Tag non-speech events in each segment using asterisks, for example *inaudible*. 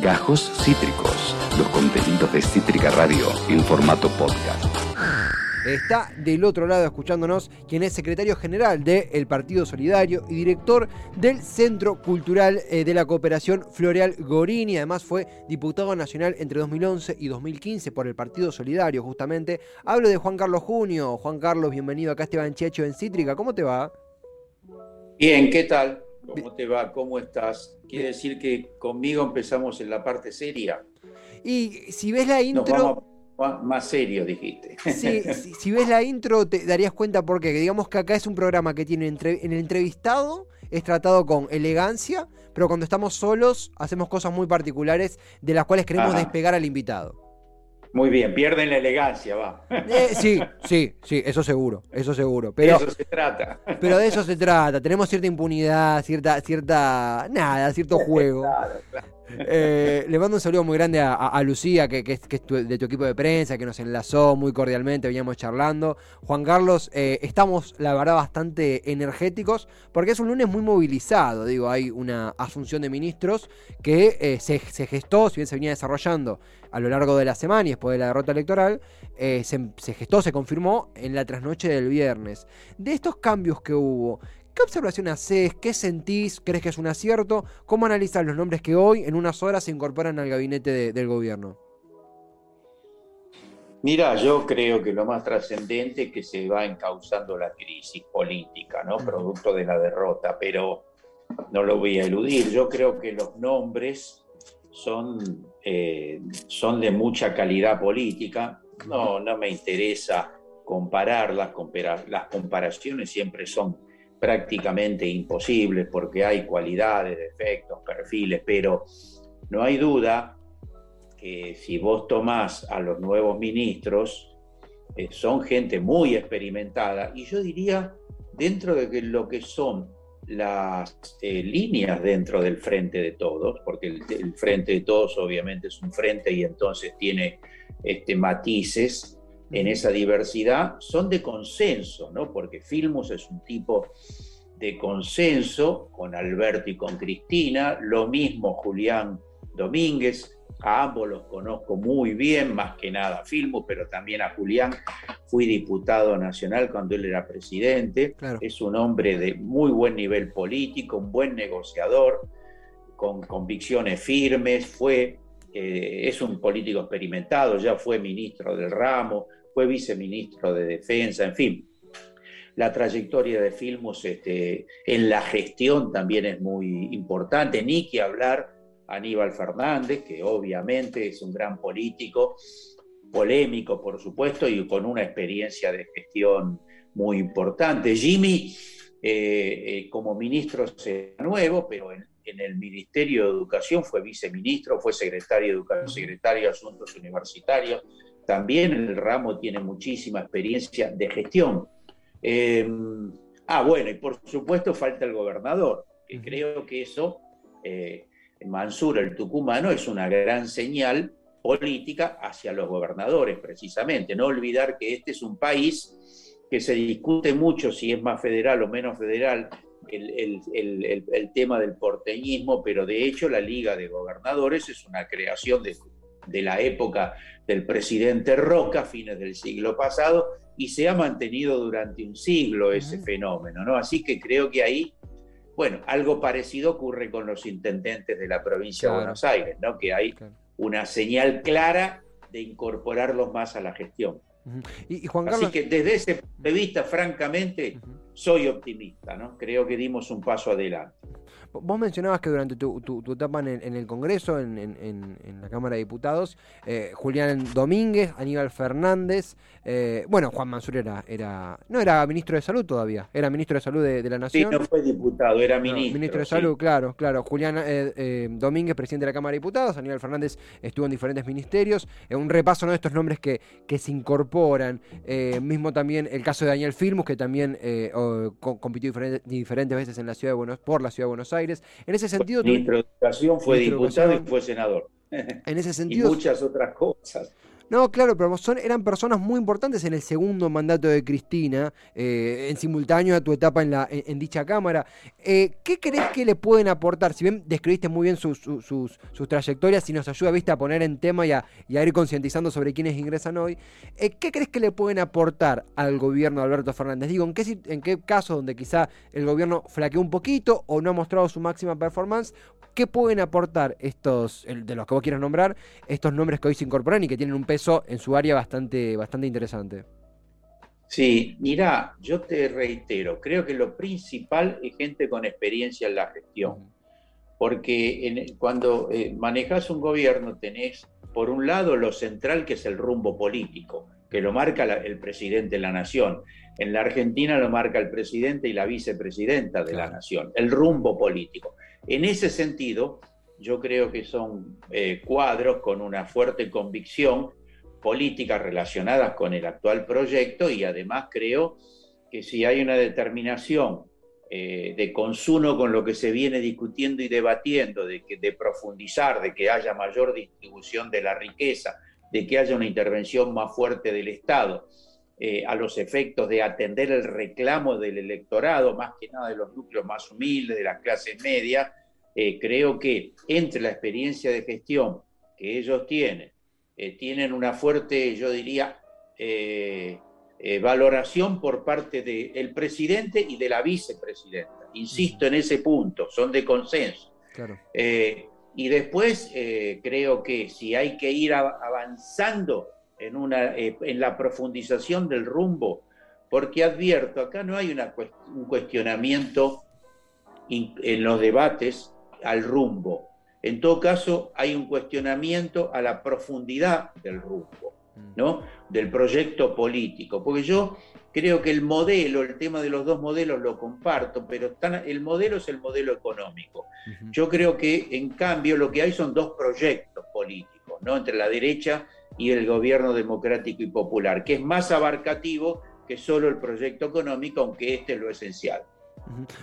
Gajos Cítricos, los contenidos de Cítrica Radio en formato podcast. Está del otro lado escuchándonos quien es secretario general del Partido Solidario y director del Centro Cultural eh, de la Cooperación Floreal Gorini. Además fue diputado nacional entre 2011 y 2015 por el Partido Solidario justamente. Hablo de Juan Carlos Junio. Juan Carlos, bienvenido acá a Esteban Checho en Cítrica. ¿Cómo te va? Bien, ¿qué tal? ¿Cómo te va? ¿Cómo estás? Quiere decir que conmigo empezamos en la parte seria. Y si ves la intro... Nos vamos más serio, dijiste. Sí, *laughs* si, si, ves la intro te darías cuenta porque digamos que acá es un programa que tiene entre, en el entrevistado es tratado con elegancia, pero cuando estamos solos hacemos cosas muy particulares de las cuales queremos Ajá. despegar al invitado. Muy bien, pierden la elegancia, va. Eh, sí, sí, sí, eso seguro, eso seguro. Pero, de eso se trata. Pero de eso se trata. Tenemos cierta impunidad, cierta, cierta, nada, cierto juego. Claro, claro. Eh, le mando un saludo muy grande a, a Lucía, que, que, que, es tu, de tu equipo de prensa, que nos enlazó muy cordialmente, veníamos charlando. Juan Carlos, eh, estamos, la verdad, bastante energéticos, porque es un lunes muy movilizado. Digo, hay una asunción de ministros que eh, se, se, gestó, si bien se venía desarrollando a lo largo de la semana y después de la derrota electoral, eh, se, se gestó, se confirmó en la trasnoche del viernes. De estos cambios que hubo, ¿Qué observación haces? ¿Qué sentís? ¿Crees que es un acierto? ¿Cómo analizas los nombres que hoy, en unas horas, se incorporan al gabinete de, del gobierno? Mira, yo creo que lo más trascendente es que se va encauzando la crisis política, ¿no? Producto de la derrota, pero no lo voy a eludir. Yo creo que los nombres son, eh, son de mucha calidad política. No, no me interesa compararlas, comparar, las comparaciones siempre son prácticamente imposibles porque hay cualidades, defectos, perfiles, pero no hay duda que si vos tomás a los nuevos ministros, eh, son gente muy experimentada y yo diría dentro de que lo que son las eh, líneas dentro del frente de todos, porque el, el, frente de todos obviamente es un frente y entonces tiene este, matices, en esa diversidad son de consenso, ¿no? porque Filmus es un tipo de consenso con Alberto y con Cristina, lo mismo Julián Domínguez, a ambos los conozco muy bien, más que nada a Filmus, pero también a Julián, fui diputado nacional cuando él era presidente, claro. es un hombre de muy buen nivel político, un buen negociador, con convicciones firmes, fue, eh, es un político experimentado, ya fue ministro del ramo, fue viceministro de Defensa, en fin. La trayectoria de Filmus este, en la gestión también es muy importante, ni que hablar Aníbal Fernández, que obviamente es un gran político, polémico por supuesto, y con una experiencia de gestión muy importante. Jimmy, eh, eh, como ministro nuevo, pero en, en, el Ministerio de Educación fue viceministro, fue secretario de Educación, secretario de Asuntos Universitarios, también el ramo tiene muchísima experiencia de gestión. Eh, ah, bueno, y por supuesto falta el gobernador, que creo que eso, Mansur, el tucumano, es una gran señal política hacia los gobernadores, precisamente. No olvidar que este es un país que se discute mucho si es más federal o menos federal el, el, el, el tema del porteñismo, pero de hecho la Liga de Gobernadores es una creación de, de la época del presidente Roca, fines del siglo pasado, y se ha mantenido durante un siglo ese uh -huh. fenómeno, ¿no? Así que creo que ahí, bueno, algo parecido ocurre con los intendentes de la provincia claro. de Buenos Aires, ¿no? Que hay claro. Una señal clara de incorporarlos más a la gestión. Uh -huh. y, y, Juan Carlos... Así que desde ese punto de vista, francamente, uh -huh. soy optimista, ¿no? Creo que dimos un paso adelante. Vos mencionabas que durante tu, tu, tu etapa en el, en el, Congreso, en, en, en, la Cámara de Diputados, eh, Julián Domínguez, Aníbal Fernández, eh, bueno, Juan Mansur era, era, no era ministro de Salud todavía, era ministro de Salud de, de la Nación. Sí, no fue diputado, era ministro. No, ministro de sí. Salud, claro, claro. Julián eh, eh, Domínguez, presidente de la Cámara de Diputados, Aníbal Fernández estuvo en diferentes ministerios. un repaso ¿no? de estos nombres que, que se incorporan. mismo también el caso de Daniel Firmus, que también compitió diferentes, diferentes veces en la ciudad de Buenos por la ciudad de Buenos Aires. En ese sentido. Mi introducción fue diputado y fue senador. En ese *laughs* sentido. y muchas otras cosas. No, claro, pero son, eran personas muy importantes en el segundo mandato de Cristina, eh, en simultáneo a tu etapa en, la, en, dicha Cámara. Eh, ¿Qué crees que le pueden aportar? Si bien describiste muy bien sus, sus, trayectorias y nos ayuda ¿viste, a poner en tema y a, ir concientizando sobre quiénes ingresan hoy, eh, ¿qué crees que le pueden aportar al gobierno de Alberto Fernández? Digo, ¿en qué, en qué caso donde quizá el gobierno flaqueó un poquito o no ha mostrado su máxima performance? ¿Qué pueden aportar estos, de los que vos quieras nombrar, estos nombres que hoy se incorporan y que tienen un peso en su área bastante, bastante interesante? Sí, mira, yo te reitero, creo que lo principal es gente con experiencia en la gestión, porque cuando eh, manejas un gobierno tenés, por un lado, lo central que es el rumbo político, que lo marca el presidente de la nación. En la Argentina lo marca el presidente y la vicepresidenta de la nación, el rumbo político. En ese sentido, yo creo que son eh, cuadros con una fuerte convicción políticas relacionadas con el actual proyecto y además creo que si hay una determinación eh, de consumo con lo que se viene discutiendo y debatiendo, de, que, de profundizar, de que haya mayor distribución de la riqueza, de que haya una intervención más fuerte del Estado, eh, a los efectos de atender el reclamo del electorado, más que nada de los núcleos más humildes, de las clases medias, eh, creo que entre la experiencia de gestión que ellos tienen, eh, tienen una fuerte, yo diría, valoración por parte del presidente y de la vicepresidenta. Insisto en ese punto, son de consenso. y después creo que si hay que ir avanzando en, una, eh, en la profundización del rumbo, porque advierto, acá no hay una, un cuestionamiento en los debates al rumbo. En todo caso, hay un cuestionamiento a la profundidad del rumbo, mm. ¿no? Del proyecto político. Porque yo creo que el modelo, el tema de los dos modelos lo comparto, pero el modelo es el modelo económico. Yo creo que, en cambio, lo que hay son dos proyectos políticos, ¿no? Entre la derecha y el gobierno democrático y popular, que es más abarcativo que solo el proyecto económico, aunque este es lo esencial.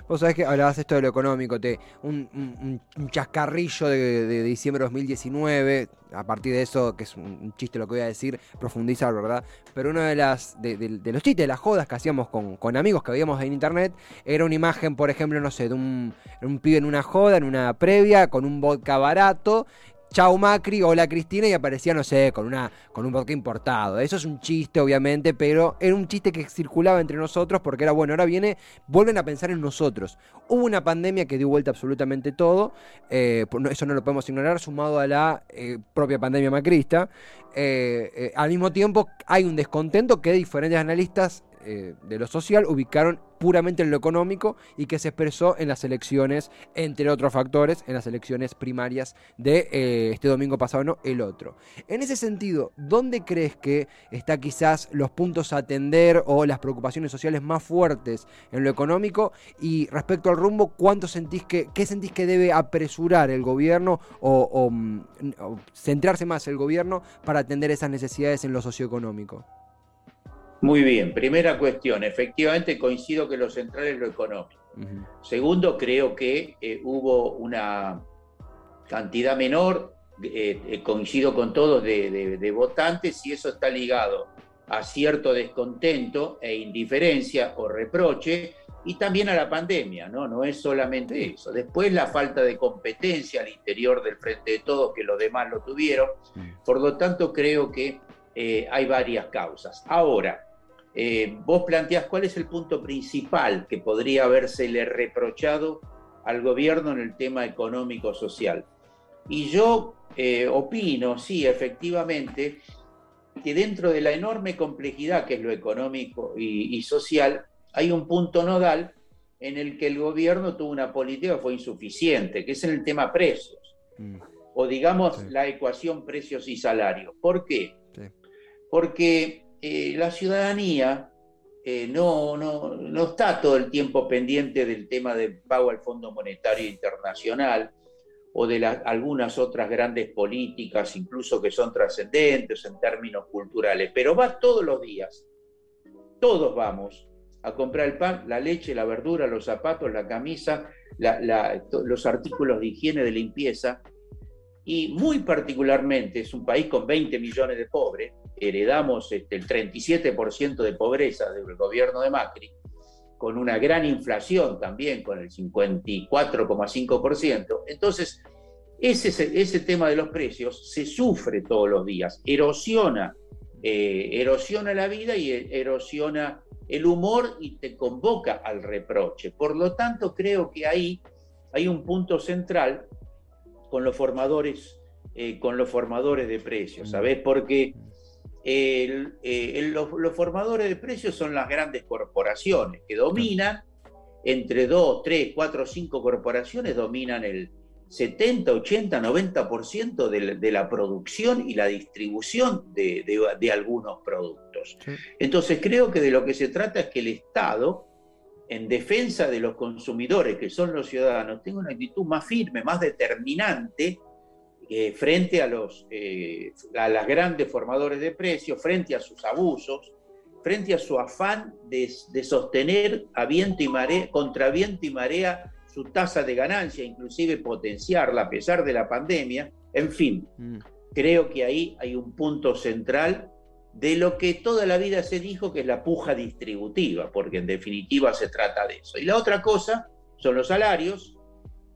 Vos sabés que hablabas esto de lo económico, te, un, chascarrillo de, diciembre de 2019, a partir de eso, que es un, chiste lo que voy a decir, profundizar, ¿verdad? Pero uno de, las, de, los chistes, de las jodas que hacíamos con, amigos que veíamos en internet, era una imagen, por ejemplo, no sé, de un, un pibe en una joda, en una previa, con un vodka barato, Chau Macri, hola Cristina, y aparecía, no sé, con, una, con un vodka importado. Eso es un chiste, obviamente, pero era un chiste que circulaba entre nosotros porque era bueno, ahora viene, vuelven a pensar en nosotros. Hubo una pandemia que dio vuelta absolutamente todo, eh, eso no lo podemos ignorar, sumado a la eh, propia pandemia macrista. Eh, al mismo tiempo, hay un descontento que diferentes analistas de lo social ubicaron puramente en lo económico y que se expresó en las elecciones, entre otros factores, en las elecciones primarias de eh, este domingo pasado, no el otro. En ese sentido, ¿dónde crees que está quizás los puntos a atender o las preocupaciones sociales más fuertes en lo económico? Y respecto al rumbo, ¿cuánto sentís que, qué sentís que debe apresurar el gobierno o mm, centrarse más el gobierno para atender esas necesidades en lo socioeconómico? Muy bien, primera cuestión, efectivamente coincido que lo central es lo económico. Segundo, creo que eh, hubo una cantidad menor, eh, eh, coincido con todos, de, votantes y eso está ligado a cierto descontento e indiferencia o reproche y también a la pandemia, ¿no? No es solamente eso. Después la falta de competencia al interior del frente de todos, que los demás lo tuvieron. Por lo tanto, creo que hay varias causas. Ahora, eh, vos planteás cuál es el punto principal que podría habérsele reprochado al gobierno en el tema económico-social. Y yo eh, opino, sí, efectivamente, que dentro de la enorme complejidad que es lo económico y, social, hay un punto nodal en el que el gobierno tuvo una política que fue insuficiente, que es en el tema precios, mm. o digamos la ecuación precios y salarios. ¿Por qué? Porque eh, la ciudadanía eh, no, no, está todo el tiempo pendiente del tema del pago al Fondo Monetario Internacional o de algunas otras grandes políticas, incluso que son trascendentes en términos culturales, pero va todos los días, todos vamos a comprar el pan, la leche, la verdura, los zapatos, la camisa, los artículos de higiene, de limpieza, y muy particularmente es un país con 20 millones de pobres, heredamos este, el 37% de pobreza del gobierno de Macri, con una gran inflación también, con el 54,5%. Entonces, ese, ese tema de los precios se sufre todos los días, erosiona, eh, erosiona la vida y erosiona el humor y te convoca al reproche. Por lo tanto, creo que ahí hay un punto central con los formadores, eh, con los formadores de precios, ¿sabes? Porque eh, los, formadores de precios son las grandes corporaciones que dominan, entre dos, tres, cuatro, cinco corporaciones dominan el 70, 80, 90% de, de la producción y la distribución de, algunos productos. Entonces creo que de lo que se trata es que el Estado, en defensa de los consumidores, que son los ciudadanos, tenga una actitud más firme, más determinante eh, frente a, los, eh, a las grandes formadores de precios, frente a sus abusos, frente a su afán de, sostener a viento y marea, contra viento y marea su tasa de ganancia, inclusive potenciarla a pesar de la pandemia. En fin, mm. creo que ahí hay un punto central de lo que toda la vida se dijo que es la puja distributiva, porque en definitiva se trata de eso. Y la otra cosa son los salarios,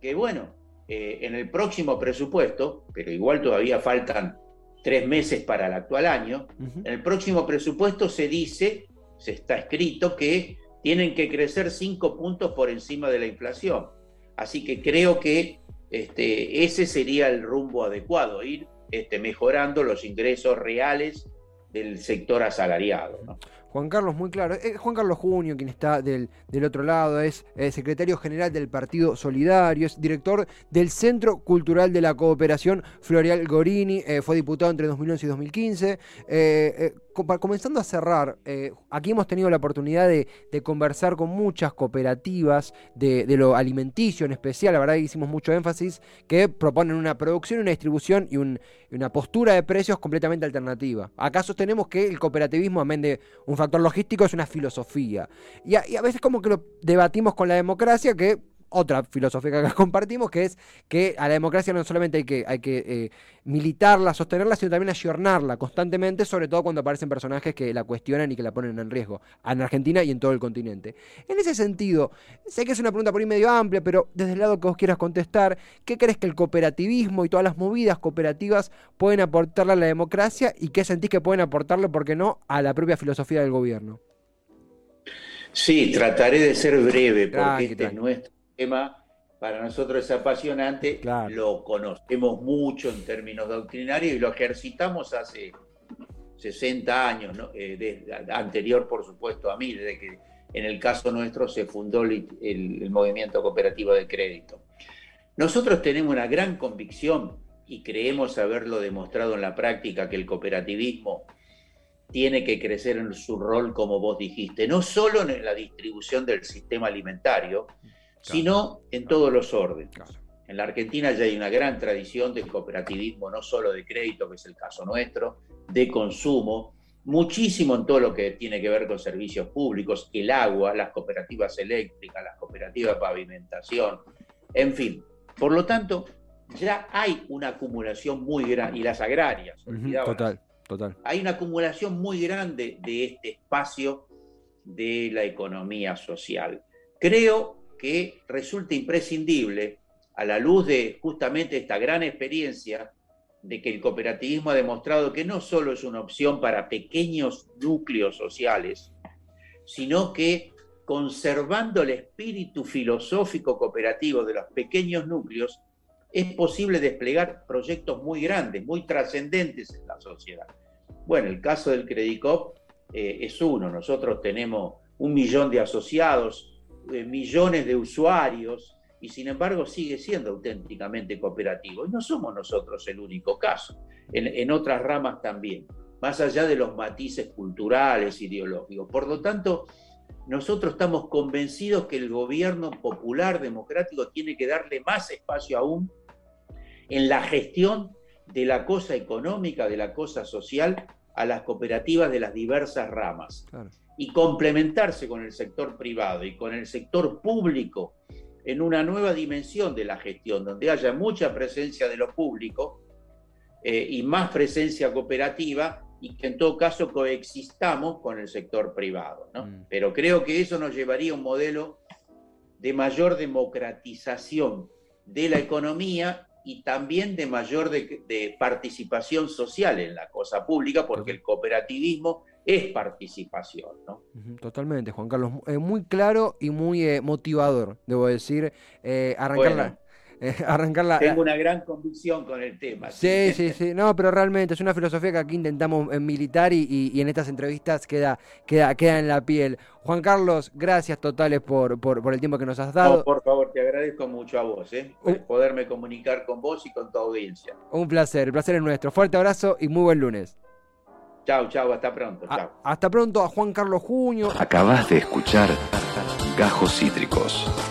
que bueno, eh, en el próximo presupuesto, pero igual todavía faltan tres meses para el actual año, en el próximo presupuesto se dice, se está escrito que tienen que crecer cinco puntos por encima de la inflación. Así que creo que este, ese sería el rumbo adecuado, ir este, mejorando los ingresos reales del sector asalariado. ¿no? Juan Carlos, muy claro. Eh, Juan Carlos Junio, quien está del, del otro lado, es eh, secretario general del Partido Solidario, es director del Centro Cultural de la Cooperación Florial Gorini, eh, fue diputado entre 2011 y 2015 comenzando a cerrar, eh, aquí hemos tenido la oportunidad de, conversar con muchas cooperativas de, lo alimenticio en especial, la verdad que hicimos mucho énfasis, que proponen una producción, una distribución y, una postura de precios completamente alternativa. Acá sostenemos que el cooperativismo, amén de un factor logístico, es una filosofía. Y a, y a veces como que lo debatimos con la democracia, que otra filosofía que *laughs* compartimos, que es que a la democracia no solamente hay que, hay que eh, militarla, sostenerla, sino también ayornarla constantemente, sobre todo cuando aparecen personajes que la cuestionan y que la ponen en riesgo, en Argentina y en todo el continente. En ese sentido, sé que es una pregunta por ahí medio amplia, pero desde el lado que vos quieras contestar, ¿qué crees que el cooperativismo y todas las movidas cooperativas pueden aportarle a la democracia y qué sentís que pueden aportarle, por qué no, a la propia filosofía del gobierno? Sí, trataré de ser breve, porque este es nuestro para nosotros es apasionante, lo conocemos mucho en términos doctrinarios y lo ejercitamos hace 60 años, eh, anterior por supuesto a mí, desde que en el caso nuestro se fundó el, movimiento cooperativo de crédito. Nosotros tenemos una gran convicción y creemos haberlo demostrado en la práctica que el cooperativismo tiene que crecer en su rol, como vos dijiste, no solo en la distribución del sistema alimentario, sino en todos los órdenes. En la Argentina ya hay una gran tradición de cooperativismo, no solo de crédito, que es el caso nuestro, de consumo, muchísimo en todo lo que tiene que ver con servicios públicos, el agua, las cooperativas eléctricas, las cooperativas de pavimentación, en fin. Por lo tanto, ya hay una acumulación muy grande, y las agrarias, total, total. Hay una acumulación muy grande de este espacio de la economía social. Creo que resulta imprescindible a la luz de justamente esta gran experiencia de que el cooperativismo ha demostrado que no solo es una opción para pequeños núcleos sociales, sino que conservando el espíritu filosófico cooperativo de los pequeños núcleos, es posible desplegar proyectos muy grandes, muy trascendentes en la sociedad. Bueno, el caso del Credicop eh, es uno. Nosotros tenemos un millón de asociados, millones de usuarios y sin embargo sigue siendo auténticamente cooperativo. Y no somos nosotros el único caso, en, otras ramas también, más allá de los matices culturales, ideológicos. Por lo tanto, nosotros estamos convencidos que el gobierno popular democrático tiene que darle más espacio aún en la gestión de la cosa económica, de la cosa social, a las cooperativas de las diversas ramas y complementarse con el sector privado y con el sector público en una nueva dimensión de la gestión, donde haya mucha presencia de lo público eh, y más presencia cooperativa y que en todo caso coexistamos con el sector privado. ¿no? Mm. Pero creo que eso nos llevaría a un modelo de mayor democratización de la economía y también de mayor de, participación social en la cosa pública, porque el cooperativismo es participación. ¿no? Totalmente, Juan Carlos. muy claro y muy eh, motivador, debo decir. Eh, arrancar *laughs* arrancar Tengo una gran convicción con el tema. Sí, sí, sí, No, pero realmente es una filosofía que aquí intentamos en militar y, en estas entrevistas queda, queda, queda en la piel. Juan Carlos, gracias totales por, por, el tiempo que nos has dado. por favor, te agradezco mucho a vos, ¿eh? poderme comunicar con vos y con tu audiencia. Un placer, el placer es nuestro. Fuerte abrazo y muy buen lunes. Chao, chao, hasta pronto. hasta pronto a Juan Carlos Junio. Acabas de escuchar Gajos Cítricos.